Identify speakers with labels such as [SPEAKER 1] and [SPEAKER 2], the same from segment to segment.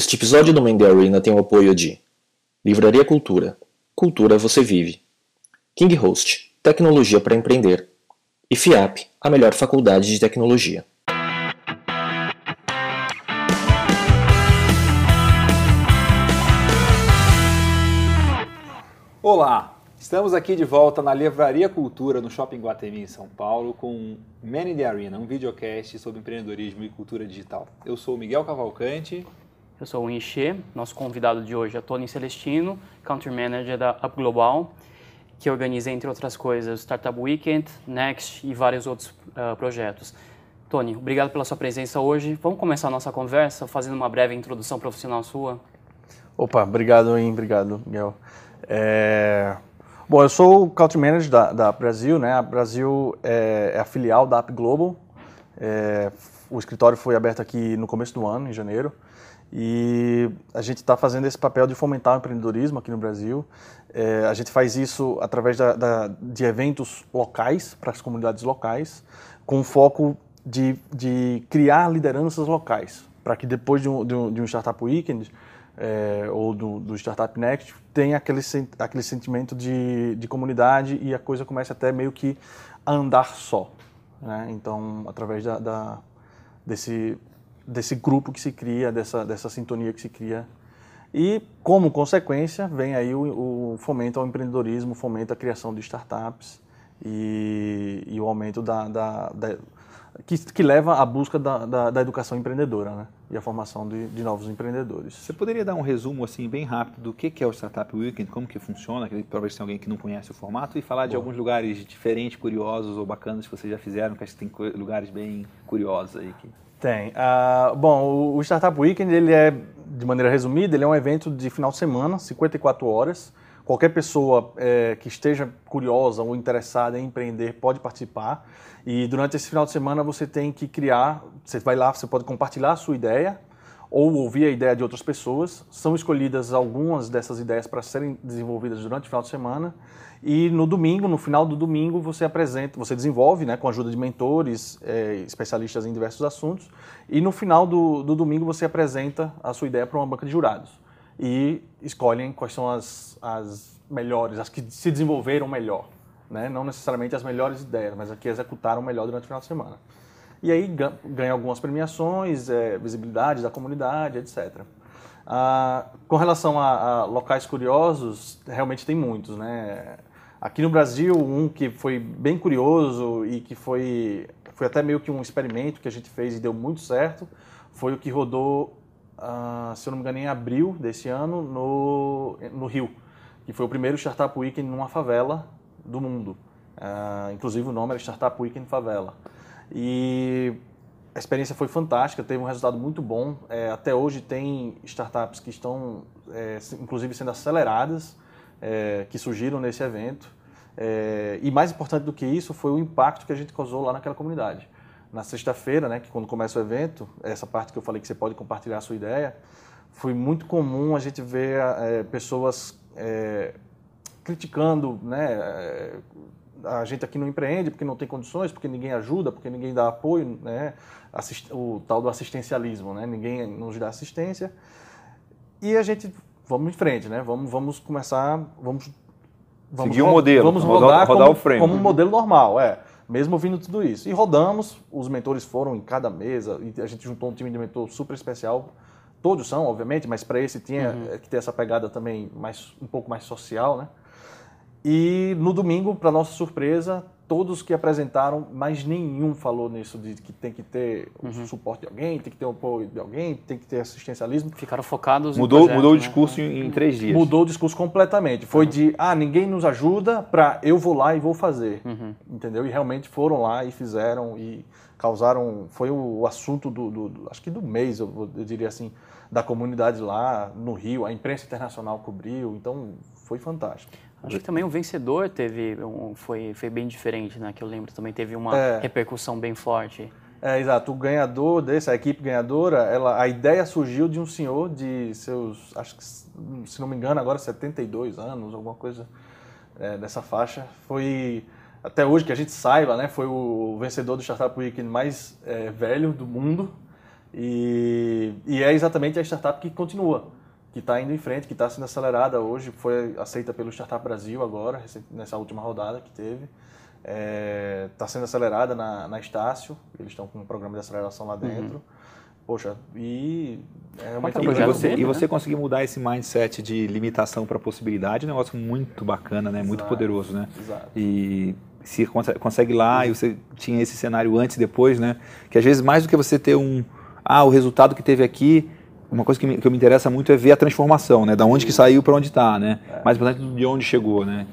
[SPEAKER 1] Este episódio do Mendy Arena tem o apoio de Livraria Cultura. Cultura você vive. King Host, tecnologia para empreender. E FIAP, a melhor faculdade de tecnologia.
[SPEAKER 2] Olá, estamos aqui de volta na Livraria Cultura no Shopping Guatemi em São Paulo com Man in the Arena, um videocast sobre empreendedorismo e cultura digital. Eu sou o Miguel Cavalcante.
[SPEAKER 3] Eu sou o Inchê, nosso convidado de hoje é Tony Celestino, Country Manager da Up Global, que organiza, entre outras coisas, o Startup Weekend, Next e vários outros uh, projetos. Tony, obrigado pela sua presença hoje. Vamos começar a nossa conversa fazendo uma breve introdução profissional sua?
[SPEAKER 4] Opa, obrigado, hein? Obrigado, Miguel. É... Bom, eu sou o Country Manager da, da Brasil, né? A Brasil é, é a filial da App Global. É, o escritório foi aberto aqui no começo do ano, em janeiro, e a gente está fazendo esse papel de fomentar o empreendedorismo aqui no Brasil. É, a gente faz isso através da, da, de eventos locais, para as comunidades locais, com foco de, de criar lideranças locais, para que depois de um, de um, de um Startup Weekend, é, ou do, do, Startup Next, tem aquele, aquele sentimento de, de comunidade e a coisa começa até meio que a andar só. Né? Então, através da, da, desse, desse grupo que se cria, dessa, dessa sintonia que se cria. E, como consequência, vem aí o, o fomento ao empreendedorismo, fomento à criação de startups e, e o aumento da, da, da que, que leva à busca da, da, da educação empreendedora né? e a formação de, de, novos empreendedores.
[SPEAKER 2] Você poderia dar um resumo assim bem rápido do que é o Startup Weekend, como que funciona, talvez tenha alguém que não conhece o formato, e falar Bom. de alguns lugares diferentes, curiosos ou bacanas que vocês já fizeram, que acho que tem lugares bem curiosos aí. Que...
[SPEAKER 4] Tem. Uh, bom, o Startup Weekend, ele é, de maneira resumida, ele é um evento de final de semana, 54 horas, Qualquer pessoa é, que esteja curiosa ou interessada em empreender pode participar. E durante esse final de semana você tem que criar, você vai lá, você pode compartilhar a sua ideia ou ouvir a ideia de outras pessoas. São escolhidas algumas dessas ideias para serem desenvolvidas durante o final de semana. E no domingo, no final do domingo, você apresenta, você desenvolve, né, com a ajuda de mentores, é, especialistas em diversos assuntos. E no final do, do domingo você apresenta a sua ideia para uma banca de jurados e escolhem quais são as, as melhores, as que se desenvolveram melhor. Né? Não necessariamente as melhores ideias, mas as que executaram melhor durante o final de semana. E aí ganha algumas premiações, é, visibilidade da comunidade, etc. Ah, com relação a, a, locais curiosos, realmente tem muitos. Né? Aqui no Brasil, um que foi bem curioso e que foi, foi até meio que um experimento que a gente fez e deu muito certo, foi o que rodou uh, se eu não me engano, em abril desse ano, no, no Rio, que foi o primeiro Startup Weekend numa favela do mundo. Uh, inclusive o nome era Startup Weekend Favela. E a experiência foi fantástica, teve um resultado muito bom. É, até hoje tem startups que estão, é, inclusive, sendo aceleradas, é, que surgiram nesse evento. É, e mais importante do que isso foi o impacto que a gente causou lá naquela comunidade na sexta-feira, né, que quando começa o evento, essa parte que eu falei que você pode compartilhar a sua ideia, foi muito comum a gente ver é, pessoas é, criticando, né, é, a gente aqui não empreende porque não tem condições, porque ninguém ajuda, porque ninguém dá apoio, né, o tal do assistencialismo, né, ninguém nos dá assistência. E a gente vamos em frente, né, vamos, vamos começar, vamos
[SPEAKER 2] Vamos Seguir o modelo,
[SPEAKER 4] vamos rodar, rodar, rodar como, o frame. como um modelo normal, é mesmo ouvindo tudo isso. E rodamos, os mentores foram em cada mesa, e a gente juntou um time de mentor super especial. Todos são, obviamente, mas para esse tinha uhum. que ter essa pegada também mais, um pouco mais social, né? E no domingo, para nossa surpresa, todos que apresentaram, mas nenhum falou nisso de que tem que ter o uhum. suporte de alguém, tem que ter o apoio de alguém, tem que ter assistencialismo.
[SPEAKER 3] Ficaram focados
[SPEAKER 2] mudou,
[SPEAKER 3] em projeto,
[SPEAKER 2] Mudou
[SPEAKER 3] né?
[SPEAKER 2] o discurso em, em, três dias.
[SPEAKER 4] Mudou o discurso completamente. Foi uhum. de, ah, ninguém nos ajuda para eu vou lá e vou fazer. Uhum. Entendeu? E realmente foram lá e fizeram e causaram, foi o, o assunto do, do, do, acho que do mês, eu, eu diria assim, da comunidade lá no Rio, a imprensa internacional cobriu, então foi fantástico.
[SPEAKER 3] Acho que também o vencedor teve um, foi, foi bem diferente, né? Que eu lembro também teve uma é. repercussão bem forte.
[SPEAKER 4] É, exato. O ganhador desse, a equipe ganhadora, ela, a ideia surgiu de um senhor de seus, acho que, se não me engano, agora 72 anos, alguma coisa é, dessa faixa. Foi, até hoje que a gente saiba, né? Foi o vencedor do Startup Weekend mais é, velho do mundo. E, e é exatamente a startup que continua, que está indo em frente, que está sendo acelerada hoje, foi aceita pelo Startup Brasil agora, nessa última rodada que teve. Está é, tá sendo acelerada na, na Estácio, eles estão com um programa de aceleração lá dentro. Uhum. Poxa, e
[SPEAKER 2] é uma e você, e você né? conseguir mudar esse mindset de limitação para possibilidade é um negócio muito bacana, né? Muito poderoso, né?
[SPEAKER 4] Exato.
[SPEAKER 2] E se consegue lá e você tinha esse cenário antes e depois, né? Que às vezes mais do que você ter um ah, o resultado que teve aqui, uma coisa que me, que me interessa muito é ver a transformação, né? Da onde que saiu para onde está, né? É. Mais importante de onde chegou, né?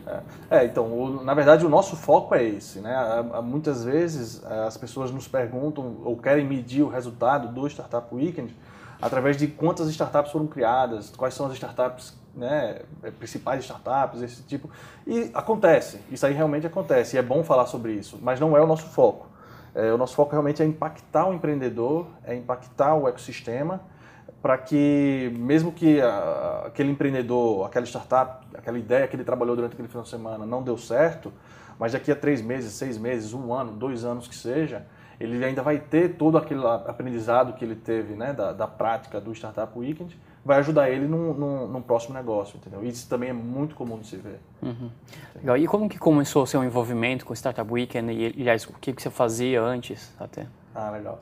[SPEAKER 4] É, é então, o, na verdade o nosso foco é esse, né? Muitas vezes as pessoas nos perguntam ou querem medir o resultado do Startup Weekend através de quantas startups foram criadas, quais são as startups, né, principais startups, esse tipo. E acontece, isso aí realmente acontece, e é bom falar sobre isso, mas não é o nosso foco. É, o nosso foco realmente é impactar o empreendedor, é impactar o ecossistema, para que, mesmo que a, aquele empreendedor, aquela startup, aquela ideia que ele trabalhou durante aquele final de semana não deu certo, mas daqui a três meses, seis meses, um ano, dois anos que seja, ele ainda vai ter todo aquele aprendizado que ele teve né, da, da prática do Startup Weekend, vai ajudar ele num, num, num, próximo negócio, entendeu? Isso também é muito comum de se ver.
[SPEAKER 3] Uhum. Legal. E como que começou o seu envolvimento com o Startup Weekend e, aliás, o que, que você fazia antes até?
[SPEAKER 4] Ah, legal.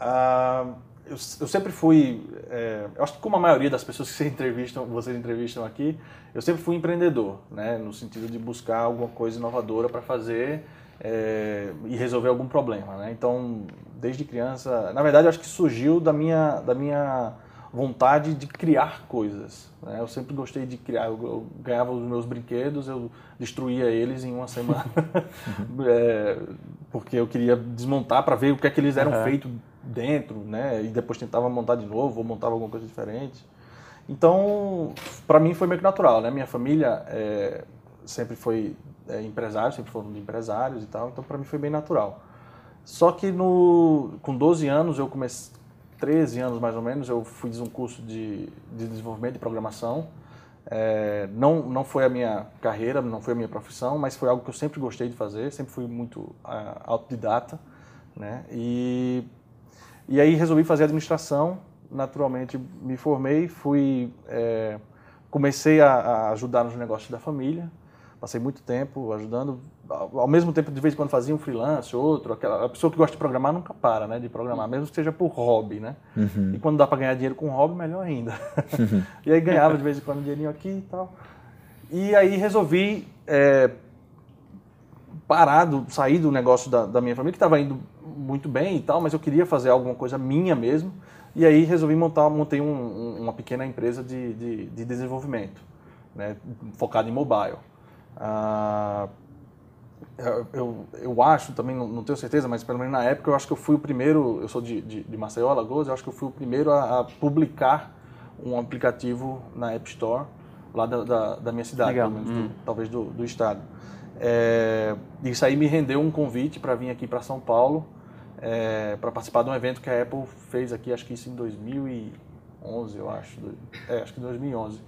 [SPEAKER 4] Ah, eu, eu, sempre fui, é, eu acho que como a maioria das pessoas que vocês entrevistam, vocês entrevistam aqui, eu sempre fui empreendedor, né? No sentido de buscar alguma coisa inovadora para fazer é, e resolver algum problema, né? Então, desde criança, na verdade, eu acho que surgiu da minha, da minha vontade de criar coisas. Né? Eu sempre gostei de criar. Eu, ganhava os meus brinquedos, eu destruía eles em uma semana, é, porque eu queria desmontar para ver o que é que eles eram uhum. feitos dentro, né? E depois tentava montar de novo ou montava alguma coisa diferente. Então, para mim foi meio que natural, né? Minha família é, sempre foi é, empresário, sempre foram de empresários e tal, então para mim foi bem natural. Só que no, com 12 anos eu comecei, 13 anos mais ou menos, eu fiz um curso de, de desenvolvimento de programação. É, não, não foi a minha carreira, não foi a minha profissão, mas foi algo que eu sempre gostei de fazer, sempre fui muito uh, autodidata. Né? E, e aí resolvi fazer administração, naturalmente me formei, fui, é, comecei a, a ajudar nos negócios da família, Passei muito tempo ajudando, ao mesmo tempo de vez em quando fazia um freelance, outro, aquela a pessoa que gosta de programar nunca para, né, de programar, mesmo que seja por hobby, né? Uhum. E quando dá para ganhar dinheiro com hobby, melhor ainda. Uhum. e aí ganhava de vez em quando um dinheirinho aqui e tal. E aí resolvi é, parar, do, sair do negócio da, da minha família, que estava indo muito bem e tal, mas eu queria fazer alguma coisa minha mesmo. E aí resolvi montar, montei um, uma pequena empresa de, de, de desenvolvimento, né, focada em mobile. Ah, eu, eu acho, também não, tenho certeza, mas pelo menos na época eu acho que eu fui o primeiro, eu sou de, de, de Maceió, Alagoas, eu acho que eu fui o primeiro a, a publicar um aplicativo na App Store lá da, da, da minha cidade, pelo menos, hum. do, talvez do, do estado. É, isso aí me rendeu um convite para vir aqui para São Paulo é, para participar de um evento que a Apple fez aqui, acho que isso em 2011, eu acho. É, acho que 2011.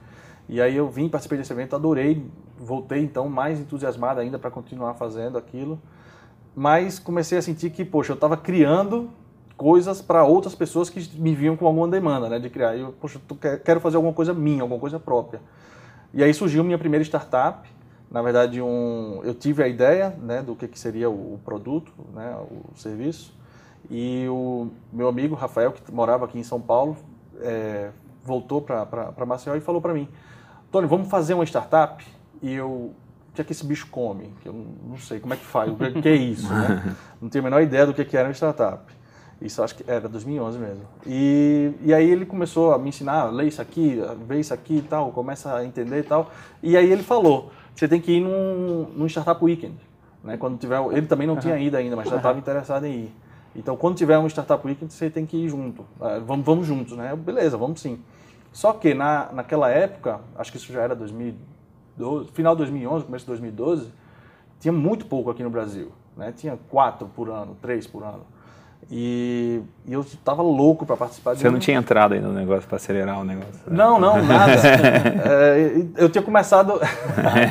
[SPEAKER 4] E aí eu vim, participei desse evento, adorei voltei então mais entusiasmado ainda para continuar fazendo aquilo. Mas comecei a sentir que, poxa, eu estava criando coisas para outras pessoas que me vinham com alguma demanda, né, de criar. Eu, poxa, quero fazer alguma coisa minha, alguma coisa própria. E aí surgiu minha primeira startup. Na verdade, um, eu tive a ideia, né, do que, que seria o produto, né, o serviço. E o meu amigo Rafael, que morava aqui em São Paulo, é, voltou para Maceió e falou para mim: Tony, vamos fazer uma startup e eu o que é que esse bicho come? Que eu não sei como é que faz, o que é isso, né? Não tenho a menor ideia do que era uma startup. Isso acho que era 2011 mesmo. E, e aí ele começou a me ensinar, lê isso aqui, vê isso aqui e tal, começa a entender e tal. E aí ele falou, você tem que ir num, num Startup Weekend. Né? Quando tiver, ele também não tinha ido ainda, mas já estava interessado em ir. Então, quando tiver um Startup Weekend, você tem que ir junto. Ah, vamos, vamos juntos, né? Beleza, vamos sim. Só que na, naquela época, acho que isso já era 2000, final de 2011, começo de 2012, tinha muito pouco aqui no Brasil. Né? Tinha quatro por ano, três por ano. E, e eu estava louco para participar
[SPEAKER 2] de Você não tinha entrado ainda no negócio para acelerar o negócio? Né?
[SPEAKER 4] Não, não, nada. é, eu tinha começado.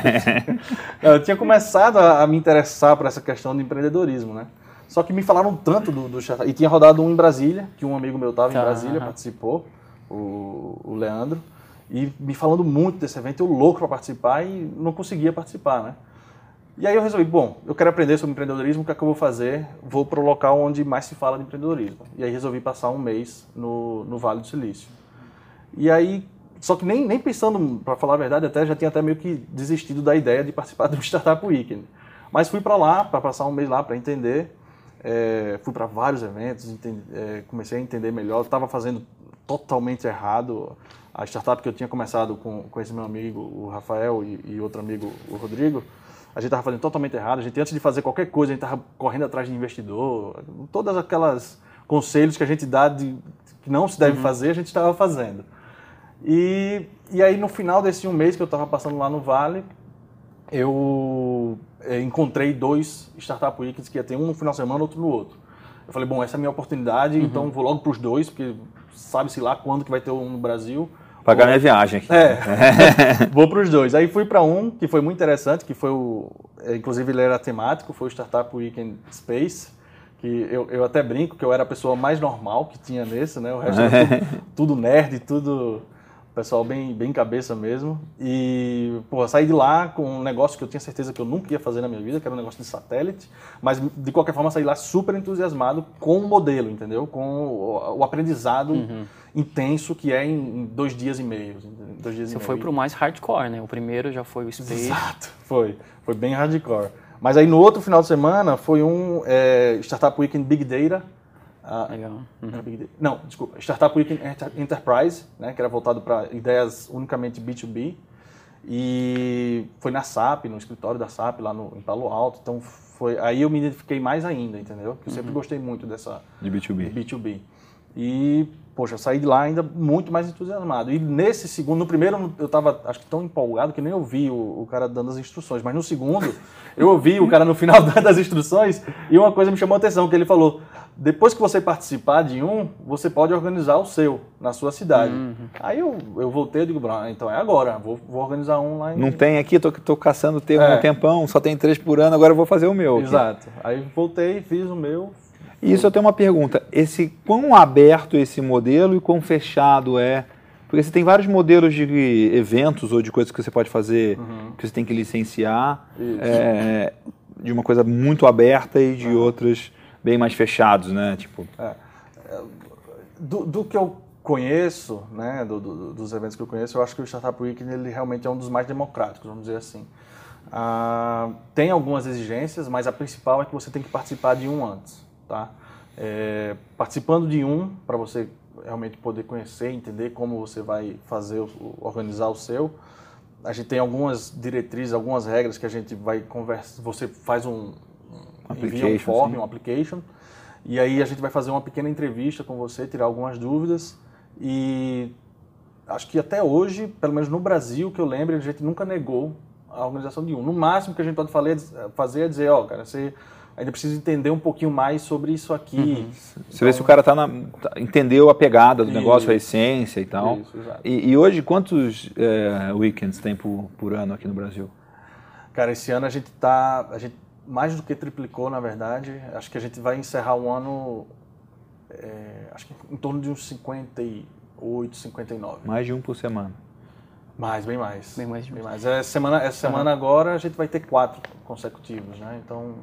[SPEAKER 4] eu tinha começado a, me interessar por essa questão de empreendedorismo, né? Só que me falaram tanto do, do. E tinha rodado um em Brasília, que um amigo meu estava
[SPEAKER 3] Tá,
[SPEAKER 4] em Brasília,
[SPEAKER 3] aham.
[SPEAKER 4] participou, o, o Leandro. E me falando muito desse evento, eu louco para participar e não conseguia participar, né? E aí eu resolvi, bom, eu quero aprender sobre empreendedorismo, o que é que eu vou fazer? Vou para o local onde mais se fala de empreendedorismo. E aí resolvi passar um mês no, no Vale do Silício. E aí, só que nem, nem pensando, para falar a verdade, até já tinha até meio que desistido da ideia de participar do Startup Weekend. Mas fui para lá, para passar um mês lá para entender. É, fui para vários eventos, entendi- é, comecei a entender melhor. Estava fazendo totalmente errado. A startup que eu tinha começado com, com esse meu amigo, o Rafael, e, e outro amigo, o Rodrigo, a gente estava fazendo totalmente errado. A gente, antes de fazer qualquer coisa, a gente estava correndo atrás de investidor. Todas aquelas conselhos que a gente dá de que não se deve fazer, a gente estava fazendo. E, e aí, no final desse um mês que eu estava passando lá no Vale, eu encontrei dois Startup Weekends que ia ter um no final de semana, outro no outro. Eu falei, bom, essa é a minha oportunidade, então vou logo para os dois, porque sabe-se lá quando que vai ter um no Brasil.
[SPEAKER 2] Pagar minha viagem aqui.
[SPEAKER 4] É, vou para os dois. Aí fui para um que foi muito interessante, que foi o, eh, inclusive ele era temático, foi o Startup Weekend Space, que eu, eu até brinco que eu era a pessoa mais normal que tinha nesse, né? O resto era tudo, tudo nerd, tudo pessoal bem, bem cabeça mesmo. E, pô, saí de lá com um negócio que eu tinha certeza que eu nunca ia fazer na minha vida, que era um negócio de satélite, mas de qualquer forma saí lá super entusiasmado com o modelo, entendeu? Com o, o aprendizado intenso que é em, dois dias e meio. Dois dias
[SPEAKER 3] Você
[SPEAKER 4] e
[SPEAKER 3] foi
[SPEAKER 4] meio.
[SPEAKER 3] pro mais hardcore, né? O primeiro já foi o Space.
[SPEAKER 4] Exato, foi. Foi bem hardcore. Mas aí no outro final de semana foi um é, Startup Weekend Big Data. Ah,
[SPEAKER 3] Legal.
[SPEAKER 4] Big Data. Não, desculpa. Startup Enter- Enterprise, né, que era voltado para ideias unicamente B2B. E foi na SAP, no escritório da SAP, lá no, em Palo Alto. Então foi aí eu me identifiquei mais ainda, entendeu? Porque eu sempre gostei muito dessa,
[SPEAKER 2] De B2B.
[SPEAKER 4] B2B. E, poxa, saí de lá ainda muito mais entusiasmado. E nesse segundo, no primeiro eu estava, acho que tão empolgado que nem ouvi o, o cara dando as instruções. Mas no segundo, eu ouvi o cara no final dando as instruções e uma coisa me chamou a atenção, que ele falou, depois que você participar de um, você pode organizar o seu, na sua cidade. Aí eu, eu voltei e digo, "Bra, então é agora, vou, vou organizar um lá em...
[SPEAKER 2] Não tem aqui, tô, tô caçando termo há
[SPEAKER 4] É.
[SPEAKER 2] um tempão, só tem três por ano, agora eu vou fazer o meu. aqui.
[SPEAKER 4] Exato. Aí voltei, fiz o meu,
[SPEAKER 2] E isso eu tenho uma pergunta. Esse quão aberto é esse modelo e quão fechado é? Porque você tem vários modelos de eventos ou de coisas que você pode fazer, que você tem que licenciar,
[SPEAKER 4] Isso.
[SPEAKER 2] é, de uma coisa muito aberta e de outras bem mais fechados, né? Tipo,
[SPEAKER 4] do, do que eu conheço, né, do- do- dos eventos que eu conheço, eu acho que o Startup Weekend ele realmente é um dos mais democráticos, vamos dizer assim. Ah, tem algumas exigências, mas a principal é que você tem que participar de um antes, tá? É, participando de um, para você realmente poder conhecer, entender como você vai fazer, organizar o seu, a gente tem algumas diretrizes, algumas regras que a gente vai conversar, você faz um, um envia um form,
[SPEAKER 2] sim.
[SPEAKER 4] um application, e aí a gente vai fazer uma pequena entrevista com você, tirar algumas dúvidas e acho que até hoje, pelo menos no Brasil, que eu lembro, a gente nunca negou a organização de um. No máximo que a gente pode fale- fazer é dizer, ó, cara, você ainda precisa entender um pouquinho mais sobre isso aqui.
[SPEAKER 2] você vê se o cara tá na, tá- entendeu a pegada do negócio, a essência e tal.
[SPEAKER 4] Isso.
[SPEAKER 2] E, e hoje, quantos é, weekends tem por, por ano aqui no Brasil?
[SPEAKER 4] Cara, esse ano a gente tá, a gente mais do que triplicou, na verdade. Acho que a gente vai encerrar o ano, é, acho que em torno de uns 58, 59.
[SPEAKER 2] Mais de um por semana.
[SPEAKER 4] Mais, bem mais.
[SPEAKER 3] Bem mais de
[SPEAKER 4] Bem mais. Essa semana, essa semana agora a gente vai ter quatro consecutivos, né? Então.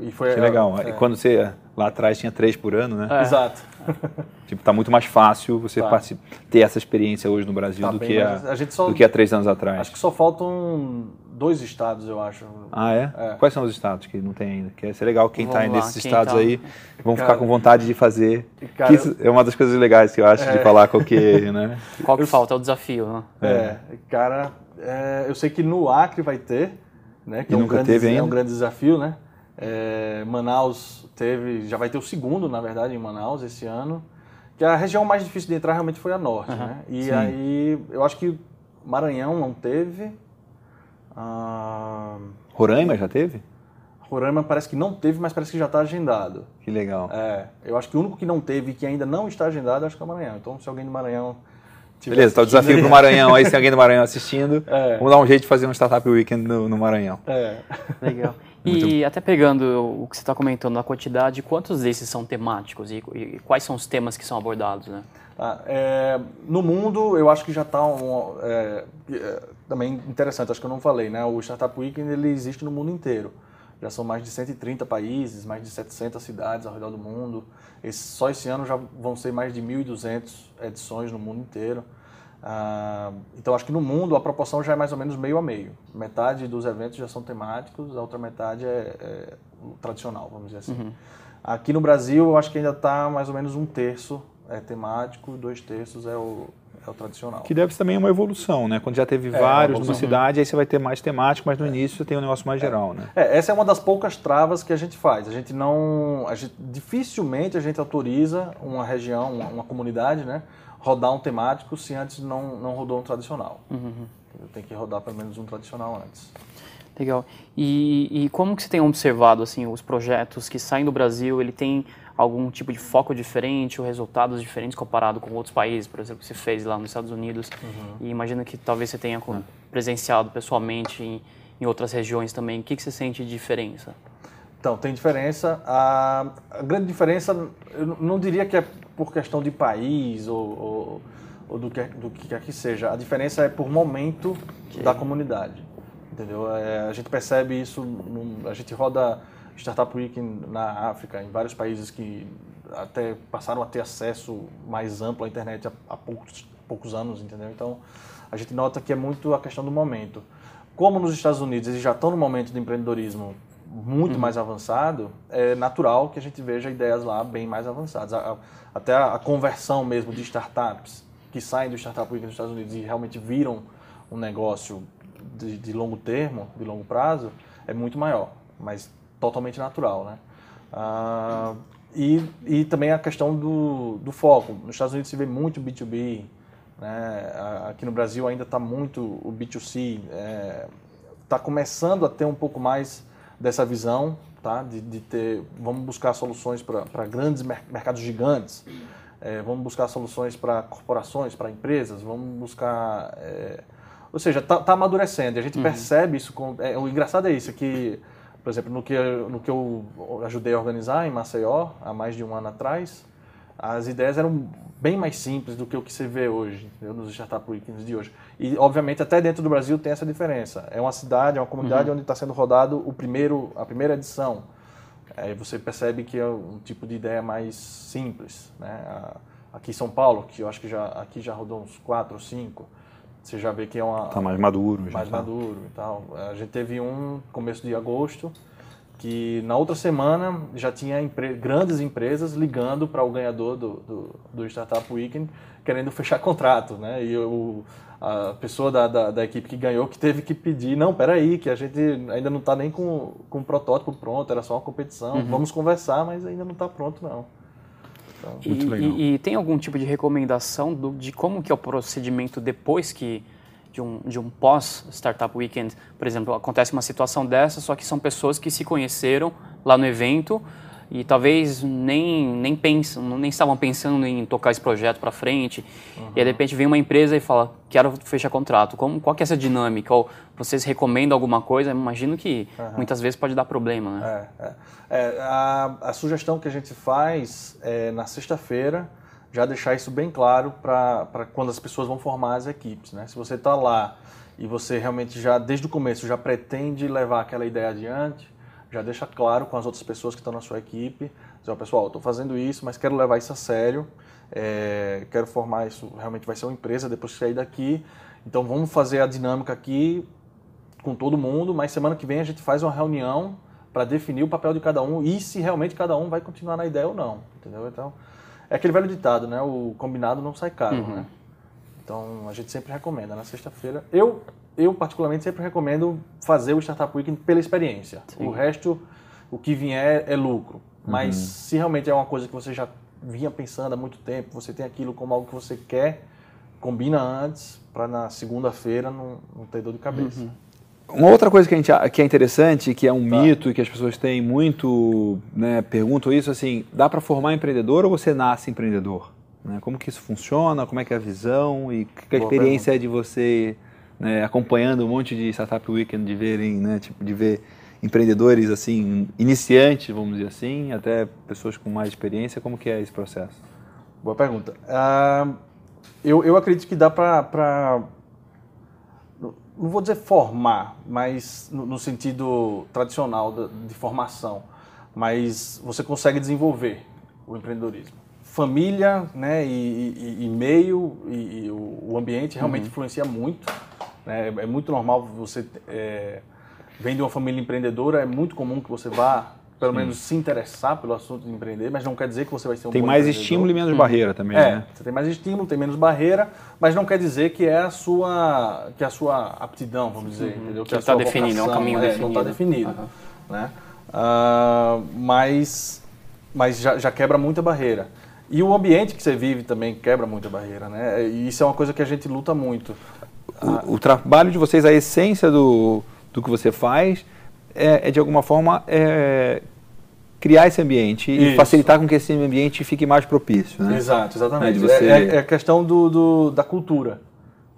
[SPEAKER 4] E foi,
[SPEAKER 2] Que legal.
[SPEAKER 4] é,
[SPEAKER 2] E quando você lá atrás tinha três por ano, né?
[SPEAKER 3] É.
[SPEAKER 4] Exato.
[SPEAKER 2] Tipo, tá muito mais fácil você
[SPEAKER 4] Tá.
[SPEAKER 2] ter essa experiência hoje no Brasil
[SPEAKER 4] Tá
[SPEAKER 2] do,
[SPEAKER 4] bem,
[SPEAKER 2] que
[SPEAKER 4] a gente só-
[SPEAKER 2] do que há três anos atrás.
[SPEAKER 4] Acho que só faltam dois estados, eu acho.
[SPEAKER 2] Ah, é?
[SPEAKER 4] É.
[SPEAKER 2] Quais são os estados que não tem ainda? Que ia ser legal quem está nesses
[SPEAKER 3] quem
[SPEAKER 2] estados
[SPEAKER 3] tá-
[SPEAKER 2] aí vão
[SPEAKER 4] Cara-
[SPEAKER 2] ficar com vontade de fazer.
[SPEAKER 4] Cara,
[SPEAKER 2] Que isso é uma das coisas legais que eu acho de
[SPEAKER 4] É.
[SPEAKER 2] falar com o que, né?
[SPEAKER 3] Qual que falta? É o desafio, né?
[SPEAKER 4] É, cara, é, eu sei que no Acre vai ter, né? Que
[SPEAKER 2] E
[SPEAKER 4] é um
[SPEAKER 2] nunca
[SPEAKER 4] grande,
[SPEAKER 2] teve
[SPEAKER 4] É
[SPEAKER 2] ainda?
[SPEAKER 4] um grande desafio, né? É, Manaus teve, já vai ter o segundo, na verdade, em Manaus esse ano. Que a região mais difícil de entrar realmente foi a norte, né? E
[SPEAKER 2] Sim.
[SPEAKER 4] aí, eu acho que Maranhão não teve. Ah,
[SPEAKER 2] Roraima já teve?
[SPEAKER 4] Roraima parece que não teve, mas parece que já está agendado.
[SPEAKER 2] Que legal.
[SPEAKER 4] É, eu acho que o único que não teve e que ainda não está agendado, acho que é o Maranhão. Então, se alguém do Maranhão tiver
[SPEAKER 2] Beleza, tá o desafio pro Maranhão aí, se tem alguém do Maranhão assistindo.
[SPEAKER 4] É.
[SPEAKER 2] Vamos dar um jeito de fazer um Startup Weekend no, no Maranhão.
[SPEAKER 4] É.
[SPEAKER 3] Legal. E até pegando o que você está comentando na quantidade, quantos desses são temáticos e, e, quais são os temas que são abordados, né?
[SPEAKER 4] Ah, é, no mundo, eu acho que já está um, é, é, também interessante, acho que eu não falei, né? O Startup Weekend ele existe no mundo inteiro. Já são mais de 130 países, mais de 700 cidades ao redor do mundo. Esse, só esse ano já vão ser mais de 1.200 edições no mundo inteiro. Ah, então acho que no mundo a proporção já é mais ou menos meio a meio. Metade dos eventos já são temáticos, a outra metade é, é tradicional, vamos dizer assim. Uhum. Aqui no Brasil eu acho que ainda está mais ou menos um terço é temático, dois terços é o, é o tradicional.
[SPEAKER 2] Que deve ser também uma evolução, né? Quando já teve é, vários numa cidade, aí você vai ter mais temático, mas no é. início você tem um negócio mais geral, né?
[SPEAKER 4] É, essa é uma das poucas travas que a gente faz. A gente não. A gente, dificilmente a gente autoriza uma região, uma, uma comunidade, né? Rodar um temático se antes não, não rodou um tradicional. Uhum. Tem que rodar pelo menos um tradicional antes.
[SPEAKER 3] Legal. E, e como que você tem observado assim os projetos que saem do Brasil? Ele tem algum tipo de foco diferente ou resultados diferentes comparado com outros países, por exemplo, que você fez lá nos Estados Unidos? Uhum. E imagino que talvez você tenha presenciado pessoalmente em, em outras regiões também. O que, que você sente de diferença?
[SPEAKER 4] Então, tem diferença. A, a, grande diferença, eu não diria que é por questão de país ou, ou, ou do, que, do que quer que seja. A diferença é por momento da comunidade. Entendeu? É, a gente percebe isso, a gente roda Startup Week na África, em vários países que até passaram a ter acesso mais amplo à internet há, há poucos, poucos anos, entendeu? Então, a gente nota que é muito a questão do momento. Como nos Estados Unidos eles já estão no momento de empreendedorismo muito uhum. mais avançado, é natural que a gente veja ideias lá bem mais avançadas. A, a, até a, a, conversão mesmo de startups que saem do Startup Week nos Estados Unidos e realmente viram um negócio de, de longo termo, de longo prazo, é muito maior. Mas totalmente natural, né? Ah, e, e também a questão do, do foco. Nos Estados Unidos se vê muito B2B, né? aqui no Brasil ainda está muito o B2C. Está é, tá começando a ter um pouco mais dessa visão, tá? de, de ter, vamos buscar soluções para grandes mercados gigantes, é, vamos buscar soluções para corporações, para empresas, vamos buscar... É, ou seja, está tá amadurecendo. E a gente uhum. percebe isso. Com, é, o engraçado é isso, que por exemplo, no que, no que eu ajudei a organizar em Maceió, há mais de um ano atrás, as ideias eram bem mais simples do que o que se vê hoje, nos Startup Weekends de hoje. E, obviamente, até dentro do Brasil tem essa diferença. É uma cidade, é uma comunidade uhum. onde está sendo rodado o primeiro, a primeira edição. Aí você percebe que é um tipo de ideia mais simples. Né? Aqui em São Paulo, que eu acho que já, aqui já rodou uns quatro ou cinco, você já vê que é uma
[SPEAKER 2] tá mais maduro
[SPEAKER 4] mais tá. maduro e tal a gente teve um começo de agosto que na outra semana já tinha empre grandes empresas ligando para o ganhador do, do, do, Startup Weekend querendo fechar contrato né? E o a pessoa da, da, da, equipe que ganhou que teve que pedir não peraí que a gente ainda não está nem com, com o protótipo pronto era só uma competição uhum. vamos conversar mas ainda não está pronto não.
[SPEAKER 3] Então, e, e, e, tem algum tipo de recomendação do, de como que é o procedimento depois que de um, de um pós-Startup Weekend, por exemplo, acontece uma situação dessa, só que são pessoas que se conheceram lá no evento e talvez nem, nem pensam, nem estavam pensando em tocar esse projeto para frente. Uhum. E aí, de repente vem uma empresa e fala, quero fechar contrato. Como, qual que é essa dinâmica? Ou vocês recomendam alguma coisa? Imagino que uhum. muitas vezes pode dar problema,
[SPEAKER 4] né? É, é. é a, a, sugestão que a gente faz é na sexta-feira já deixar isso bem claro para quando as pessoas vão formar as equipes, né? Se você está lá e você realmente já desde o começo já pretende levar aquela ideia adiante, já deixa claro com as outras pessoas que estão na sua equipe, dizer, oh, pessoal, estou fazendo isso, mas quero levar isso a sério, é, quero formar isso, realmente vai ser uma empresa depois que sair daqui, então vamos fazer a dinâmica aqui com todo mundo, mas semana que vem a gente faz uma reunião para definir o papel de cada um e se realmente cada um vai continuar na ideia ou não, entendeu? Então, é aquele velho ditado, né? O combinado não sai caro, uhum. né? Então, a gente sempre recomenda na sexta-feira. Eu eu particularmente sempre recomendo fazer o Startup Weekend pela experiência. Sim. O resto, o que vier é lucro. Mas uhum. se realmente é uma coisa que você já vinha pensando há muito tempo, você tem aquilo como algo que você quer, combina antes para na segunda-feira não, não ter dor de cabeça. Uhum.
[SPEAKER 2] Uma outra coisa que, a gente, que é interessante, que é um tá. mito e que as pessoas têm muito, né, perguntam isso, assim, dá para formar empreendedor ou você nasce empreendedor? Né? Como que isso funciona? Como é que é a visão e que a experiência é de você né, acompanhando um monte de Startup Weekend, de verem, né, tipo, de ver empreendedores assim iniciantes, vamos dizer assim, até pessoas com mais experiência? Como que é esse processo?
[SPEAKER 4] Boa pergunta. Uh, eu, eu acredito que dá para não vou dizer formar, mas no, no sentido tradicional de, de, formação, mas você consegue desenvolver o empreendedorismo. Família, né, e, e, e meio e, e o, ambiente realmente uhum. influencia muito. Né? É, é muito normal você é, vem de uma família empreendedora, é muito comum que você vá pelo Sim. menos se interessar pelo assunto de empreender, mas não quer dizer que você vai ser um
[SPEAKER 2] Tem mais estímulo e menos hum. barreira também,
[SPEAKER 4] é,
[SPEAKER 2] né?
[SPEAKER 4] Você tem mais estímulo, tem menos barreira, mas não quer dizer que é a sua, que é a sua aptidão, vamos dizer, uhum. entendeu?
[SPEAKER 3] Que, que está definido, é um caminho é,
[SPEAKER 4] definido. Não está definido, uhum. né? Uh, mas mas já, já quebra muita barreira. E o ambiente que você vive também quebra muita barreira, né? E isso é uma coisa que a gente luta muito.
[SPEAKER 2] O, o trabalho de vocês, a essência do, do que você faz é, é de alguma forma é, criar esse ambiente Isso. e facilitar com que esse ambiente fique mais propício. Né?
[SPEAKER 4] Exato, exatamente. É, você... é, é, a questão do, do, da cultura.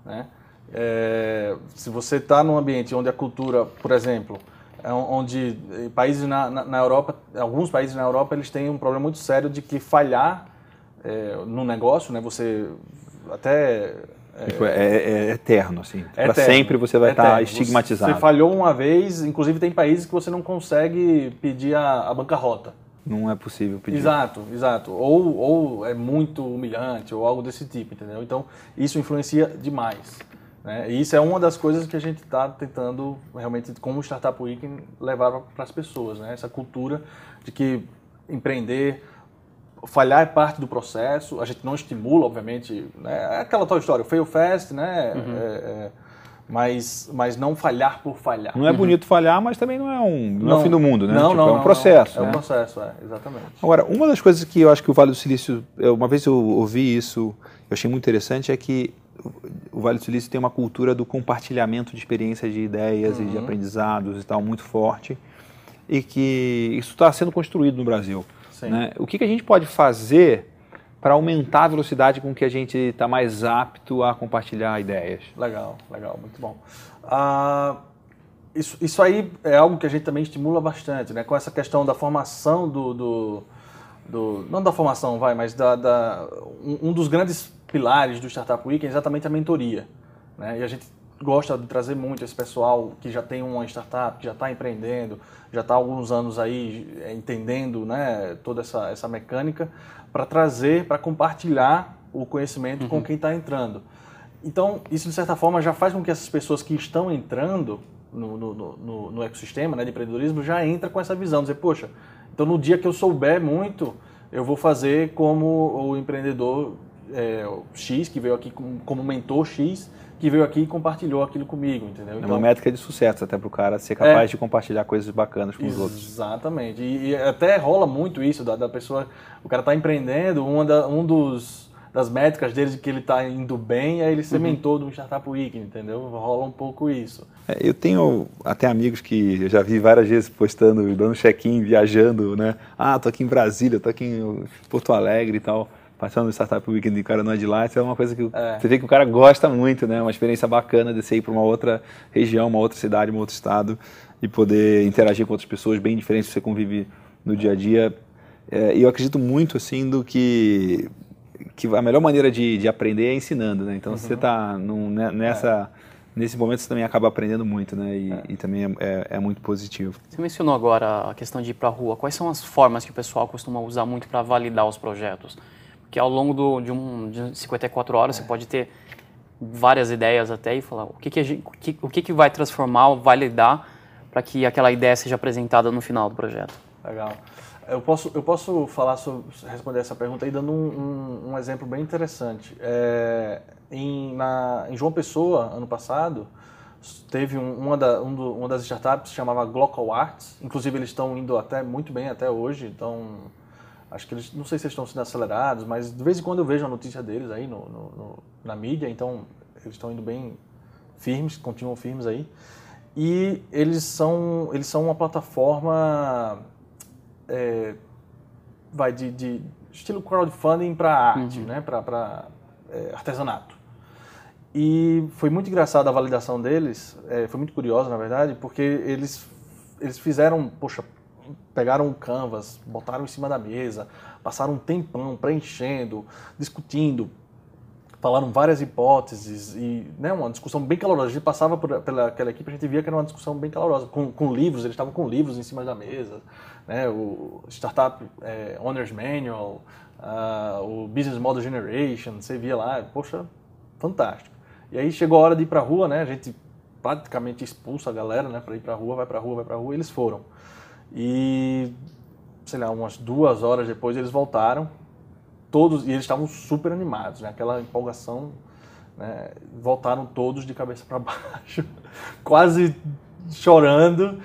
[SPEAKER 4] Né? É, se você está num ambiente onde a cultura, por exemplo, é onde países na, na, na, Europa, alguns países na Europa, eles têm um problema muito sério de que falhar é, no negócio, né? Você até
[SPEAKER 2] é, é, é, eterno, assim. É Para sempre você vai estar tá estigmatizado.
[SPEAKER 4] Você falhou uma vez, inclusive tem países que você não consegue pedir a, a bancarrota.
[SPEAKER 2] Não é possível pedir.
[SPEAKER 4] Exato, exato. Ou, ou é muito humilhante, ou algo desse tipo, entendeu? Então, isso influencia demais. Né? E isso é uma das coisas que a gente está tentando, realmente, como Startup Weekend, levar para as pessoas. Né? Essa cultura de que empreender falhar é parte do processo, a gente não estimula, obviamente, né? é aquela tal história, fail fast, né? Uhum. É, é, mas, mas não falhar por falhar.
[SPEAKER 2] Não é bonito uhum. falhar, mas também não é um não, não é o fim do mundo, né?
[SPEAKER 4] Não,
[SPEAKER 2] tipo,
[SPEAKER 4] não,
[SPEAKER 2] é um processo.
[SPEAKER 4] Não,
[SPEAKER 2] né?
[SPEAKER 4] É um processo, é, exatamente.
[SPEAKER 2] Agora, uma das coisas que eu acho que o Vale do Silício, uma vez eu ouvi isso, eu achei muito interessante, é que o Vale do Silício tem uma cultura do compartilhamento de experiências, de ideias uhum. e de uhum. aprendizados e tal, muito forte, e que isso está sendo construído no Brasil. Né? O que, que a gente pode fazer para aumentar a velocidade com que a gente está mais apto a compartilhar ideias?
[SPEAKER 4] Legal, legal, muito bom. Uh, isso, isso aí é algo que a gente também estimula bastante, né? com essa questão da formação do, do, do não da formação, vai, mas da, da um, um, dos grandes pilares do Startup Week é exatamente a mentoria. Né? E a gente gosta de trazer muito esse pessoal que já tem uma startup, que já está empreendendo, já está há alguns anos aí é, entendendo né, toda essa, essa mecânica, para trazer, para compartilhar o conhecimento uhum. com quem está entrando. Então, isso de certa forma já faz com que essas pessoas que estão entrando no, no, no, no ecossistema né, de empreendedorismo já entra com essa visão, dizer, poxa, então no dia que eu souber muito, eu vou fazer como o empreendedor é, X, que veio aqui como, como mentor X, que veio aqui e compartilhou aquilo comigo, entendeu?
[SPEAKER 2] Então, é uma então métrica de sucesso até para o cara ser capaz é, de compartilhar coisas bacanas com os outros.
[SPEAKER 4] Exatamente. E, e, até rola muito isso da, da pessoa, o cara está empreendendo, uma da, um dos das métricas dele de que ele está indo bem é ele ser uhum. mentor do Startup Week, entendeu? Rola um pouco isso.
[SPEAKER 2] É, eu tenho até amigos que eu já vi várias vezes postando, dando check-in, viajando, né? Ah, tô aqui em Brasília, tô aqui em Porto Alegre e tal passando no Startup Weekend e o cara não é de lá, isso é uma coisa que é. você vê que o cara gosta muito, né? Uma experiência bacana de você ir para uma outra região, uma outra cidade, um outro estado e poder interagir com outras pessoas bem diferentes que você convive no dia a dia. É, e eu acredito muito, assim, do que, que a melhor maneira de, de aprender é ensinando, né? Então, uhum. você está né, nessa... É. Nesse momento você também acaba aprendendo muito, né? E, é. e também é, é, é, muito positivo.
[SPEAKER 3] Você mencionou agora a questão de ir para a rua. Quais são as formas que o pessoal costuma usar muito para validar os projetos? Que ao longo do, de, um, de 54 horas é. você pode ter várias ideias até e falar o que, que, gente, o que, o que, que vai transformar, vai lidar para que aquela ideia seja apresentada no final do projeto.
[SPEAKER 4] Legal. Eu posso, eu posso falar sobre, responder essa pergunta aí dando um, um, um exemplo bem interessante. É, em, na, em João Pessoa, ano passado, teve um, uma, da, um do, uma das startups chamava Glocal Arts. Inclusive, eles estão indo até muito bem até hoje. Então, Acho que eles, não sei se eles estão sendo acelerados, mas de vez em quando eu vejo a notícia deles aí no, no, no, na mídia, então eles estão indo bem firmes, continuam firmes aí. E eles são, eles são uma plataforma é, vai de, de, estilo crowdfunding para arte, uhum. né? para é, artesanato. E foi muito engraçado a validação deles, é, foi muito curiosa na verdade, porque eles eles fizeram, poxa, pegaram um canvas, botaram em cima da mesa, passaram um tempão preenchendo, discutindo, falaram várias hipóteses e né, uma discussão bem calorosa. A gente passava por, pela aquela equipe, a gente via que era uma discussão bem calorosa, com, com livros, eles estavam com livros em cima da mesa, né, o Startup é, Owner's Manual, uh, o Business Model Generation, você via lá, poxa, fantástico. E aí chegou a hora de ir para a rua, né, a gente praticamente expulsa a galera né, para ir para a rua, vai para a rua, vai para a rua, e eles foram. E, sei lá, umas duas horas depois eles voltaram, todos, e eles estavam super animados, né? Aquela empolgação, né? Voltaram todos de cabeça para baixo, quase chorando.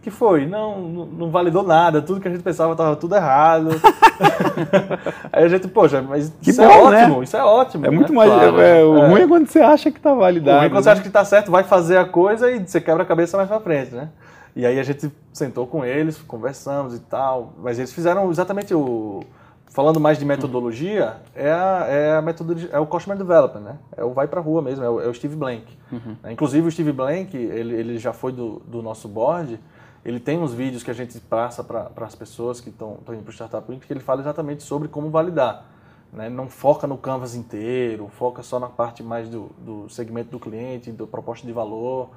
[SPEAKER 4] Que foi? Não, não, validou nada, tudo que a gente pensava estava tudo errado. Aí a gente, poxa, mas que isso é bom, é ótimo, né? isso é ótimo.
[SPEAKER 2] É
[SPEAKER 4] né?
[SPEAKER 2] muito mais. Claro, é, o é. ruim é quando você acha que está validado. O ruim é
[SPEAKER 4] quando né? você acha que está certo, vai fazer a coisa e você quebra a cabeça mais para frente, né? E aí a gente sentou com eles, conversamos e tal, mas eles fizeram exatamente o falando mais de metodologia, é a, é a metodologia, é o Customer Development, né? É o vai para rua mesmo, é o, é o Steve Blank. Uhum. Inclusive o Steve Blank, ele, ele já foi do, do nosso board, ele tem uns vídeos que a gente passa para as pessoas que estão indo para o Startup Week, que ele fala exatamente sobre como validar. Né? Não foca no canvas inteiro, foca só na parte mais do, do segmento do cliente, do proposta de valor,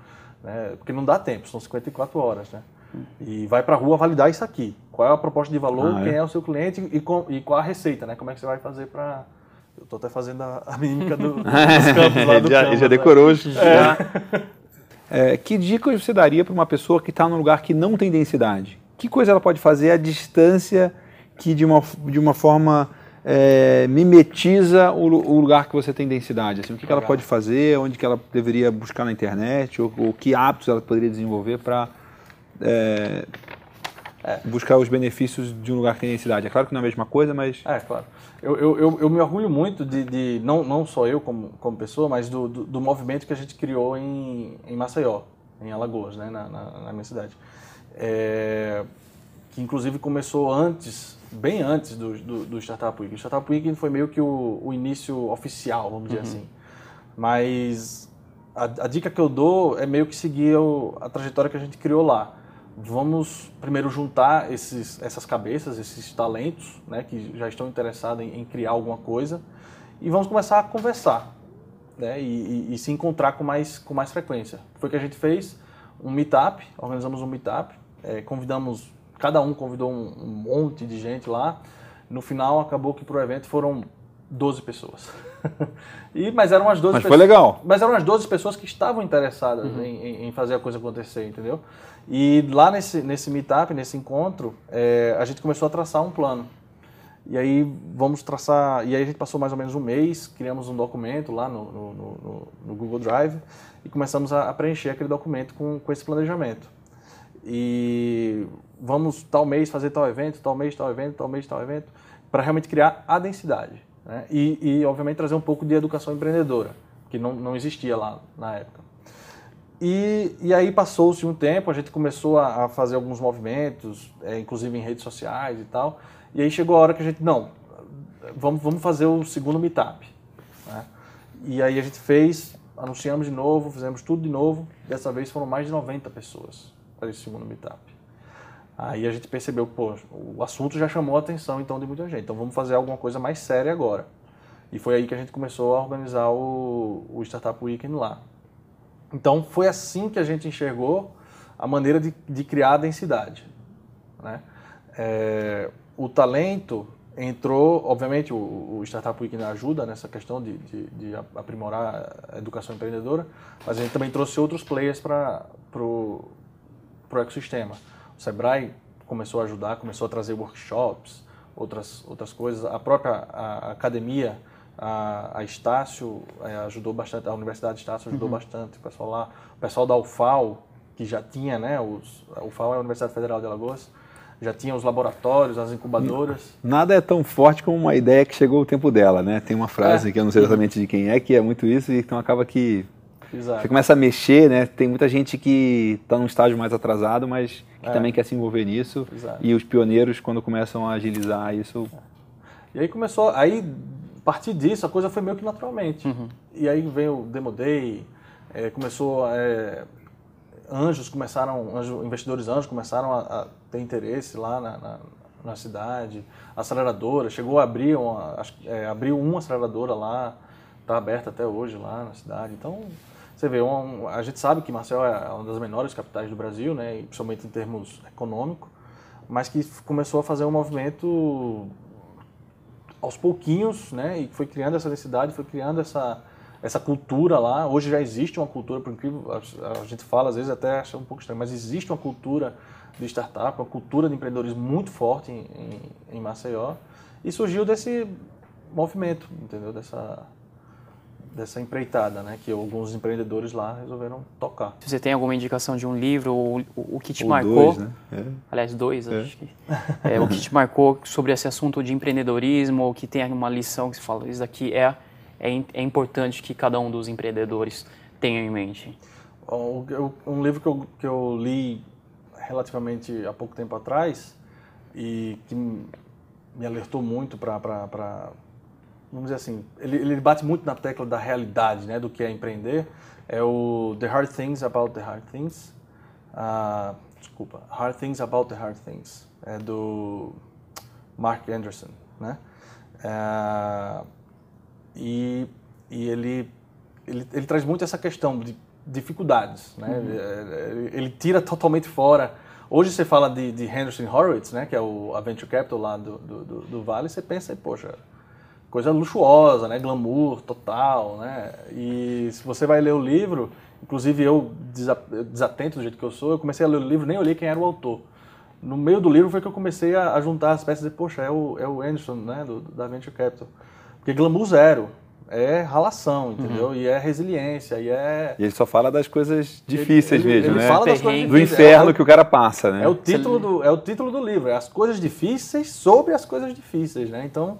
[SPEAKER 4] né? porque não dá tempo, são 54 horas. Né? E vai para a rua validar isso aqui. Qual é a proposta de valor, ah, quem é? é? o seu cliente e, com, e qual a receita, né? Como é que você vai fazer para... Eu estou até fazendo a, a mímica do, dos campos lá do
[SPEAKER 2] já,
[SPEAKER 4] campo,
[SPEAKER 2] já né? decorou hoje. É. É, que dicas você daria para uma pessoa que está num lugar que não tem densidade? Que coisa ela pode fazer à distância que de uma, de uma forma é, mimetiza o, o, lugar que você tem densidade? Assim, o que, que, ela pode fazer, onde que ela deveria buscar na internet, ou, ou que hábitos ela poderia desenvolver para é, é. buscar os benefícios de um lugar que tem densidade. É claro que não é a mesma coisa, mas.
[SPEAKER 4] É, claro. Eu, eu, eu, eu me orgulho muito de, de, não, não só eu como, como pessoa, mas do, do, do, movimento que a gente criou em, em Maceió, em Alagoas, né, na, na, na minha cidade. É, que inclusive começou antes, bem antes do, do, do, Startup Week. O Startup Week foi meio que o, o início oficial, vamos dizer uhum. assim. Mas a, a, dica que eu dou é meio que seguir o, a trajetória que a gente criou lá vamos primeiro juntar esses, essas cabeças, esses talentos, né, que já estão interessados em, em criar alguma coisa, e vamos começar a conversar, né, e, e, e, se encontrar com mais, com mais frequência. Foi o que a gente fez, um meetup, organizamos um meetup, é, convidamos, cada um convidou um, um, monte de gente lá, no final acabou que para o evento foram 12 pessoas. e, mas eram as 12
[SPEAKER 2] Mas foi legal.
[SPEAKER 4] Mas eram as 12 pessoas que estavam interessadas uhum. em, em, fazer a coisa acontecer, entendeu? E lá nesse, nesse meetup, nesse encontro, é, a gente começou a traçar um plano. E aí vamos traçar. E aí a gente passou mais ou menos um mês, criamos um documento lá no, no, no, no Google Drive e começamos a, a, preencher aquele documento com, com esse planejamento. E vamos tal mês fazer tal evento, tal mês tal evento, tal mês tal evento, para realmente criar a densidade. Né? E, e, obviamente, trazer um pouco de educação empreendedora, que não, não existia lá na época. E, e aí passou-se um tempo, a gente começou a, a fazer alguns movimentos, é, inclusive em redes sociais e tal. E aí chegou a hora que a gente, não, vamos, vamos fazer o segundo meetup. Né? E aí a gente fez, anunciamos de novo, fizemos tudo de novo. Dessa vez foram mais de 90 pessoas para esse segundo meetup. Aí a gente percebeu pô, o assunto já chamou a atenção então de muita gente. Então vamos fazer alguma coisa mais séria agora. E foi aí que a gente começou a organizar o, o Startup Weekend lá. Então foi assim que a gente enxergou a maneira de, de criar a densidade. Né? É, o talento entrou, obviamente o, o Startup Weekend ajuda nessa questão de, de, de, aprimorar a educação empreendedora, mas a gente também trouxe outros players para o ecossistema. O Sebrae começou a ajudar, começou a trazer workshops, outras, outras coisas. A própria a academia a, a Estácio é, ajudou bastante, a Universidade Estácio ajudou uhum. bastante o pessoal lá. O pessoal da UFAL, que já tinha, né, os, a UFAL é a Universidade Federal de Alagoas, já tinha os laboratórios, as incubadoras.
[SPEAKER 2] Nada é tão forte como uma ideia que chegou o tempo dela, né? Tem uma frase é. que eu não sei exatamente de quem é, que é muito isso, e então acaba que Exato. você começa a mexer, né? Tem muita gente que está num estágio mais atrasado, mas que é. também quer se envolver nisso. Exato. E os pioneiros, quando começam a agilizar isso...
[SPEAKER 4] E aí começou, aí a partir disso, a coisa foi meio que naturalmente. Uhum. E aí veio o Demo Day, é, começou é, anjos começaram, anjo, investidores anjos começaram a, a ter interesse lá na, na, na, cidade. Aceleradora, chegou a abrir uma, é, abriu uma aceleradora lá, está aberta até hoje lá na cidade. Então, você vê, um, a gente sabe que Marcel é uma das menores capitais do Brasil, né, principalmente em termos econômicos, mas que começou a fazer um movimento aos pouquinhos, né, e foi criando essa densidade, foi criando essa, essa cultura lá. Hoje já existe uma cultura, por incrível, a, a gente fala às vezes até acha um pouco estranho, mas existe uma cultura de startup, uma cultura de empreendedorismo muito forte em, em, em Maceió, e surgiu desse movimento, entendeu, dessa dessa empreitada, né, que alguns empreendedores lá resolveram tocar.
[SPEAKER 3] Se você tem alguma indicação de um livro ou o que te
[SPEAKER 2] ou
[SPEAKER 3] marcou,
[SPEAKER 2] dois, né? é.
[SPEAKER 3] aliás dois, é. acho que é, o que te marcou sobre esse assunto de empreendedorismo, ou que tem uma lição que você fala, isso aqui é, é, é importante que cada um dos empreendedores tenha em mente.
[SPEAKER 4] Um livro que eu, que eu li relativamente há pouco tempo atrás e que me alertou muito para vamos dizer assim, ele, ele bate muito na tecla da realidade, né, do que é empreender. É o The Hard Things About the Hard Things. Uh, desculpa, Hard Things About the Hard Things. É do Mark Anderson, né? Uh, e, e ele, ele, ele traz muito essa questão de dificuldades, né? Uhum. Ele, ele, tira totalmente fora. Hoje você fala de, de Henderson Horowitz, né? Que é o a venture capital lá do, do, do, do Vale. Você pensa, poxa, coisa luxuosa, né? Glamour total, né? E se você vai ler o livro, inclusive eu desatento do jeito que eu sou, eu comecei a ler o livro nem olhei quem era o autor. No meio do livro foi que eu comecei a, a juntar as peças e poxa, é o, é o Anderson, né? Do, da Venture Capital. Porque glamour zero. É ralação, entendeu? Uhum. E é resiliência, e é...
[SPEAKER 2] E ele só fala das coisas difíceis
[SPEAKER 4] ele,
[SPEAKER 2] mesmo,
[SPEAKER 4] ele
[SPEAKER 2] né?
[SPEAKER 4] Fala das coisas
[SPEAKER 2] do inferno é, que o cara passa, né?
[SPEAKER 4] É o, título do, é o título do livro, é as coisas difíceis sobre as coisas difíceis, né? Então,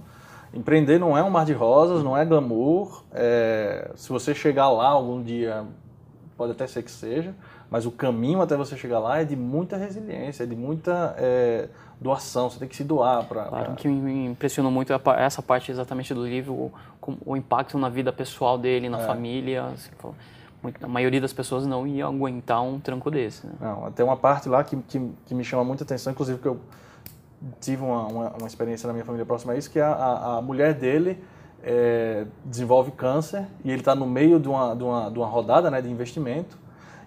[SPEAKER 4] Empreender não é um mar de rosas, não é glamour. É, se você chegar lá algum dia, pode até ser que seja, mas o caminho até você chegar lá é de muita resiliência, é de muita é, doação. Você tem que se doar para.
[SPEAKER 3] Claro, pra... que me impressionou muito é essa parte exatamente do livro, o, o impacto na vida pessoal dele, na é. família. Assim, a maioria das pessoas não ia aguentar um tranco desse. Né?
[SPEAKER 4] Não, tem uma parte lá que, que, que me chama muita atenção, inclusive que eu tive uma, uma, uma, experiência na minha família próxima a isso, que a, a, a mulher dele é, desenvolve câncer e ele está no meio de uma, de uma, de uma rodada né, de investimento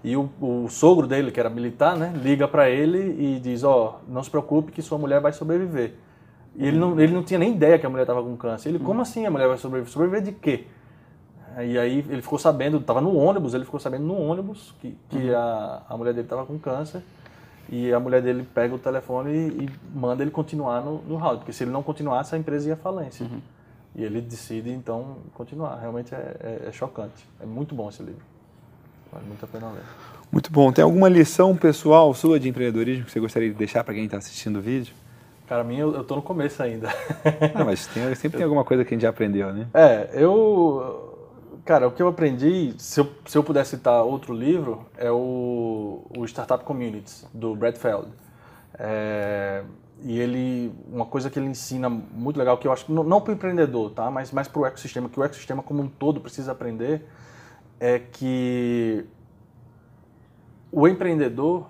[SPEAKER 4] e o, o sogro dele, que era militar, né, liga para ele e diz, ó, oh, não se preocupe que sua mulher vai sobreviver. E ele não, ele não tinha nem ideia que a mulher estava com câncer. Ele, como assim a mulher vai sobreviver? Sobreviver de quê? E aí ele ficou sabendo, estava no ônibus, ele ficou sabendo no ônibus que, que uhum. a, a mulher dele estava com câncer. E a mulher dele pega o telefone e, e manda ele continuar no, no round, porque se ele não continuasse, a empresa ia à falência. Uhum. E ele decide, então, continuar. Realmente é, é, é, chocante. É muito bom esse livro. Vale muito a pena ler.
[SPEAKER 2] Muito bom. Tem alguma lição pessoal sua de empreendedorismo que você gostaria de deixar para quem está assistindo o vídeo?
[SPEAKER 4] Cara, minha, eu estou no começo ainda.
[SPEAKER 2] Ah, mas tem, sempre tem alguma coisa que a gente já aprendeu, né?
[SPEAKER 4] É, eu Cara, o que eu aprendi, se eu, se eu puder citar outro livro, é o, o Startup Communities, do Brad Feld. É, e ele, uma coisa que ele ensina muito legal, que eu acho não, não para o empreendedor, tá? mas mais para o ecossistema, que o ecossistema como um todo precisa aprender, é que o empreendedor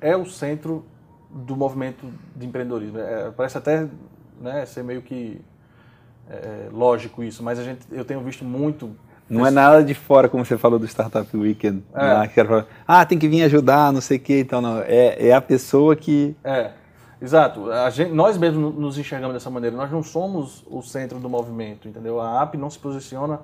[SPEAKER 4] é o centro do movimento de empreendedorismo. É, parece até né, ser meio que é, lógico isso, mas a gente, eu tenho visto muito
[SPEAKER 2] não é nada de fora, como você falou do Startup Weekend. É. Lá, que era, ah, tem que vir ajudar, não sei o quê. Então, não. É, é a pessoa que.
[SPEAKER 4] É, exato. A gente, nós mesmos nos enxergamos dessa maneira. Nós não somos o centro do movimento, entendeu? A app não se posiciona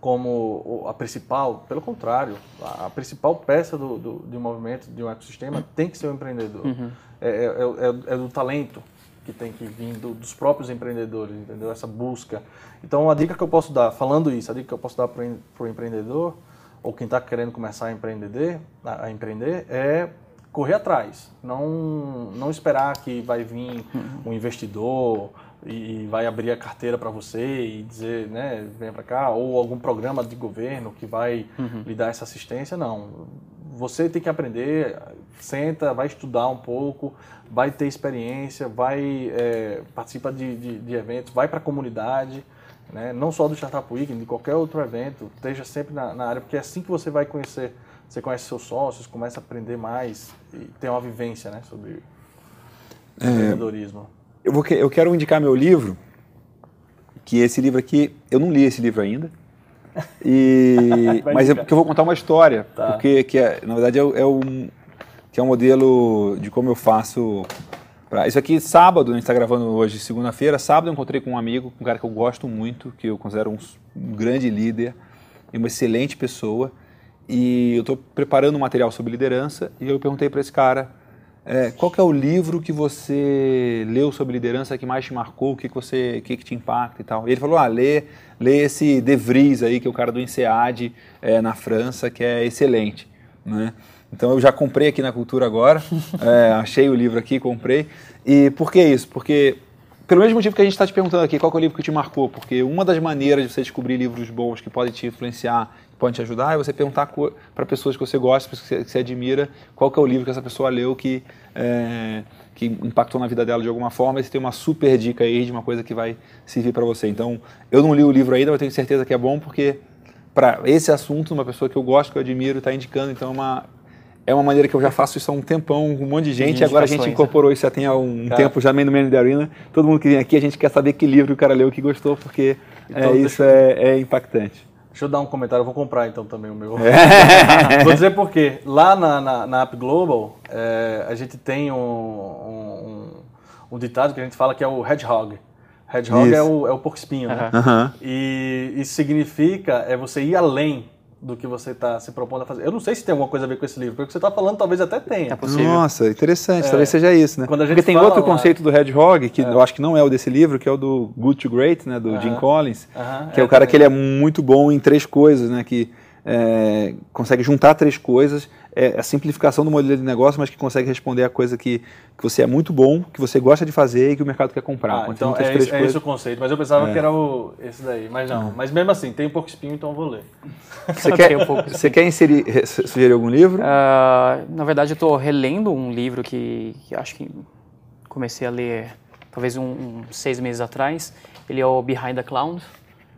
[SPEAKER 4] como a principal, pelo contrário, a principal peça do, do, de um movimento, de um ecossistema, tem que ser o empreendedor. Uhum. É, é, é, é do talento, que tem que vir do, dos próprios empreendedores, entendeu? Essa busca. Então, a dica que eu posso dar, falando isso, a dica que eu posso dar para o empreendedor, ou quem está querendo começar a empreender, a, a, empreender, é correr atrás. Não, não esperar que vai vir um investidor e vai abrir a carteira para você e dizer, né, venha para cá, ou algum programa de governo que vai uhum. lhe dar essa assistência, não. Você tem que aprender, senta, vai estudar um pouco, vai ter experiência, vai é, participa de, de, de, eventos, vai para a comunidade, né? não só do Startup Weekend, de qualquer outro evento, esteja sempre na, na, área, porque é assim que você vai conhecer você conhece seus sócios, começa a aprender mais e tem uma vivência né, sobre
[SPEAKER 2] É.
[SPEAKER 4] empreendedorismo.
[SPEAKER 2] Eu, vou, eu quero indicar meu livro, que esse livro aqui, eu não li esse livro ainda. E, mas é porque eu vou contar uma história,
[SPEAKER 4] Tá.
[SPEAKER 2] porque que é, na verdade é, é um que é um modelo de como eu faço. Pra, isso aqui sábado, a gente está gravando hoje, segunda-feira. Sábado eu encontrei com um amigo, um cara que eu gosto muito, que eu considero um, um grande líder e uma excelente pessoa. E eu estou preparando um material sobre liderança e eu perguntei para esse cara é, qual que é o livro que você leu sobre liderança que mais te marcou, o que, que você, que, que te impacta e tal. E ele falou, ah, lê, lê esse De Vries aí, que é o cara do INSEAD é, na França, que é excelente, né? Então eu já comprei aqui na Cultura agora, é, achei o livro aqui, comprei. E por que isso? Porque pelo mesmo motivo que a gente está te perguntando aqui, qual é o livro que te marcou? Porque uma das maneiras de você descobrir livros bons que podem te influenciar, que podem te ajudar, é você perguntar para pessoas que você gosta, pessoas que você, admira, qual é o livro que essa pessoa leu que, é, que impactou na vida dela de alguma forma, e você tem uma super dica aí de uma coisa que vai servir para você. Então, eu não li o livro ainda, mas tenho certeza que é bom, porque para esse assunto, uma pessoa que eu gosto, que eu admiro, está indicando, então é uma, é uma maneira que eu já faço isso há um tempão com um monte de gente, e agora a gente incorporou isso já tem há um
[SPEAKER 4] Cara.
[SPEAKER 2] tempo já meio no Man da Arena. Todo mundo que vem aqui, a gente quer saber que livro o cara leu que gostou, porque é,
[SPEAKER 4] Então,
[SPEAKER 2] isso
[SPEAKER 4] deixa
[SPEAKER 2] é, é impactante.
[SPEAKER 4] Deixa eu dar um comentário, eu vou comprar então também o meu. vou dizer por quê. Lá na, na, na App Global, é, a gente tem um, um, um- ditado que a gente fala que é o hedgehog. Hedgehog
[SPEAKER 2] Isso.
[SPEAKER 4] é o, é o porco espinho, né?
[SPEAKER 3] Aham.
[SPEAKER 4] E isso significa é você ir além do que você está se propondo a fazer. Eu não sei se tem alguma coisa a ver com esse livro, porque o que você está falando talvez até tenha.
[SPEAKER 3] É possível.
[SPEAKER 2] Nossa, interessante, talvez seja isso, né?
[SPEAKER 4] Quando a gente
[SPEAKER 2] Porque tem outro
[SPEAKER 4] lá-
[SPEAKER 2] conceito do Hedgehog, que eu acho que não é o desse livro, que é o do Good to Great, né, do Jim
[SPEAKER 4] Aham.
[SPEAKER 2] Collins,
[SPEAKER 4] Aham,
[SPEAKER 2] que é,
[SPEAKER 4] é
[SPEAKER 2] o cara
[SPEAKER 4] também.
[SPEAKER 2] que ele é muito bom em três coisas, né, que é, consegue juntar três coisas, é a simplificação do modelo de negócio, mas que consegue responder a coisa que, que você é muito bom, que você gosta de fazer e que o mercado quer comprar.
[SPEAKER 4] Ah, então é,
[SPEAKER 2] três
[SPEAKER 4] esse, é
[SPEAKER 2] coisas-
[SPEAKER 4] esse o conceito, mas eu pensava que era o, esse daí, mas não. Mas mesmo assim, tem um porco espinho, então eu vou ler.
[SPEAKER 2] Você quer,
[SPEAKER 3] um pouco.
[SPEAKER 2] você quer inserir, sugerir algum livro?
[SPEAKER 3] Ah, na verdade, eu estou relendo um livro que, que acho que comecei a ler talvez um, um seis meses atrás. Ele é o Behind the Cloud,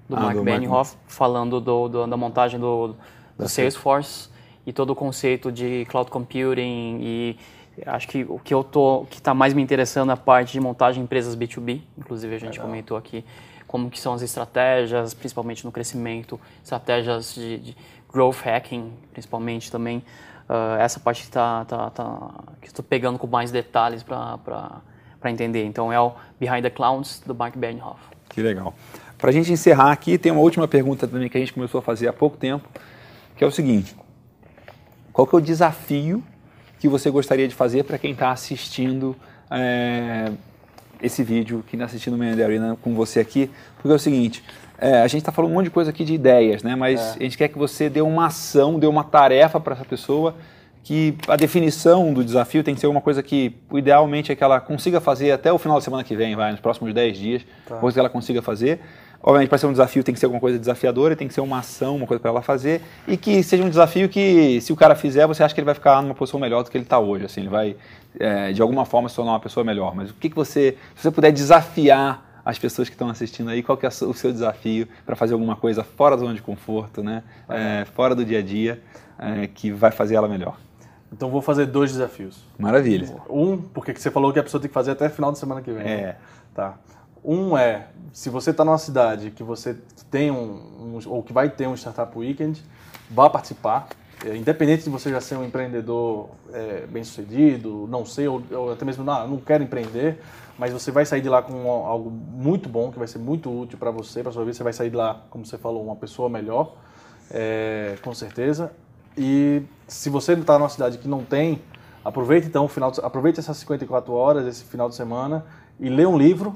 [SPEAKER 3] do
[SPEAKER 2] Ah,
[SPEAKER 3] Mark
[SPEAKER 2] do Mark-
[SPEAKER 3] Benioff, falando do, do- da montagem do, do Salesforce e todo o conceito de cloud computing e acho que o que eu tô que está mais me interessando é a parte de montagem de empresas B2B, inclusive a gente comentou aqui como que são as estratégias, principalmente no crescimento, estratégias de, de growth hacking, principalmente também. Ah, essa parte que tá, tá, tá- que estou pegando com mais detalhes para entender. Então é o Behind the Clouds do Mark Benioff.
[SPEAKER 2] Que legal. Para a gente encerrar aqui, tem uma última pergunta também que a gente começou a fazer há pouco tempo, que é o seguinte: qual que é o desafio que você gostaria de fazer para quem está assistindo é, esse vídeo, quem está assistindo o Man in the Arena com você aqui? Porque é o seguinte, é, a gente está falando um monte de coisa aqui de ideias, né? Mas a gente quer que você dê uma ação, dê uma tarefa para essa pessoa que a definição do desafio tem que ser uma coisa que, idealmente, é que ela consiga fazer até o final da semana que vem, vai, nos próximos 10 dias, coisa que ela consiga fazer. Obviamente, para ser um desafio, tem que ser alguma coisa desafiadora, tem que ser uma ação, uma coisa para ela fazer, e que seja um desafio que, se o cara fizer, você acha que ele vai ficar numa posição melhor do que ele está hoje, assim, ele vai, é, de alguma forma, se tornar uma pessoa melhor. Mas o que, que você, se você puder desafiar as pessoas que estão assistindo aí, qual que é o seu desafio para fazer alguma coisa fora da zona de conforto, né? É, fora do dia a dia, é, que vai fazer ela melhor.
[SPEAKER 4] Então vou fazer dois desafios.
[SPEAKER 2] Maravilha.
[SPEAKER 4] Um, porque que você falou que a pessoa tem que fazer até final de semana que vem. né?
[SPEAKER 2] É.
[SPEAKER 4] Tá. Um é, se você está numa cidade que você tem um, um- ou que vai ter um Startup Weekend, vá participar. É, independente de você já ser um empreendedor é, bem sucedido, não sei, ou, ou até mesmo não, não quero empreender, mas você vai sair de lá com algo muito bom, que vai ser muito útil para você, para sua vida. Você vai sair de lá, como você falou, uma pessoa melhor, é, com certeza. E se você está numa cidade que não tem, aproveite então o final, aproveite essas 54 horas, esse final de semana e lê um livro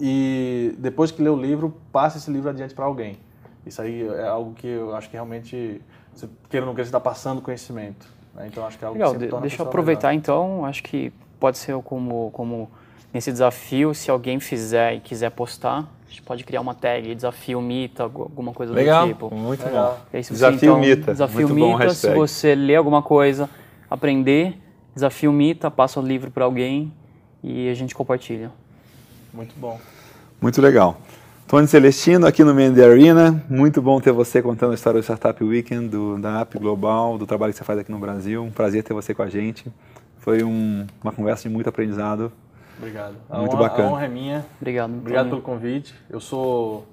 [SPEAKER 4] e depois que lê o livro, passe esse livro adiante para alguém. Isso aí é algo que eu acho que realmente, você, queira ou não queira, você está passando conhecimento. né? Então acho que é algo
[SPEAKER 3] Legal,
[SPEAKER 4] que sempre
[SPEAKER 3] deixa eu aproveitar
[SPEAKER 4] melhor.
[SPEAKER 3] então, acho que pode ser como, como nesse desafio, se alguém fizer e quiser postar, a gente pode criar uma tag, desafio mita, algu- alguma coisa
[SPEAKER 2] Legal,
[SPEAKER 3] do tipo.
[SPEAKER 2] muito
[SPEAKER 4] Legal.
[SPEAKER 2] bom.
[SPEAKER 3] E aí, se você,
[SPEAKER 2] Desafio
[SPEAKER 3] então,
[SPEAKER 2] Mita,
[SPEAKER 3] Desafio
[SPEAKER 2] muito bom
[SPEAKER 3] Mita, se
[SPEAKER 2] hashtag.
[SPEAKER 3] você ler alguma coisa, aprender, desafio Mita, passa o livro para alguém e a gente compartilha.
[SPEAKER 4] Muito bom.
[SPEAKER 2] Muito legal. Tony Celestino aqui no Mandy Arena. Muito bom ter você contando a história do Startup Weekend, do, da App Global, do trabalho que você faz aqui no Brasil. Um prazer ter você com a gente. Foi um, uma conversa de muito aprendizado.
[SPEAKER 4] Obrigado. A
[SPEAKER 2] Muito
[SPEAKER 4] honra,
[SPEAKER 2] bacana.
[SPEAKER 4] A honra é minha.
[SPEAKER 3] Obrigado.
[SPEAKER 4] Obrigado pelo convite. Eu sou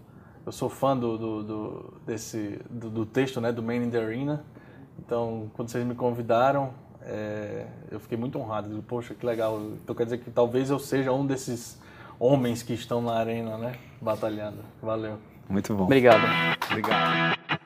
[SPEAKER 4] eu sou fã do, do, do- desse do, do texto, né, do Man in the Arena. Então, quando vocês me convidaram, é, eu fiquei muito honrado. Poxa, que legal. Então quer dizer que talvez eu seja um desses homens que estão na arena, né, batalhando. Valeu.
[SPEAKER 2] Muito bom.
[SPEAKER 3] Obrigado.
[SPEAKER 2] Obrigado.